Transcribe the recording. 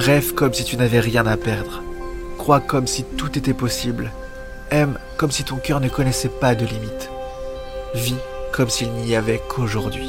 Rêve comme si tu n'avais rien à perdre. Crois comme si tout était possible. Aime comme si ton cœur ne connaissait pas de limites. Vis comme s'il n'y avait qu'aujourd'hui.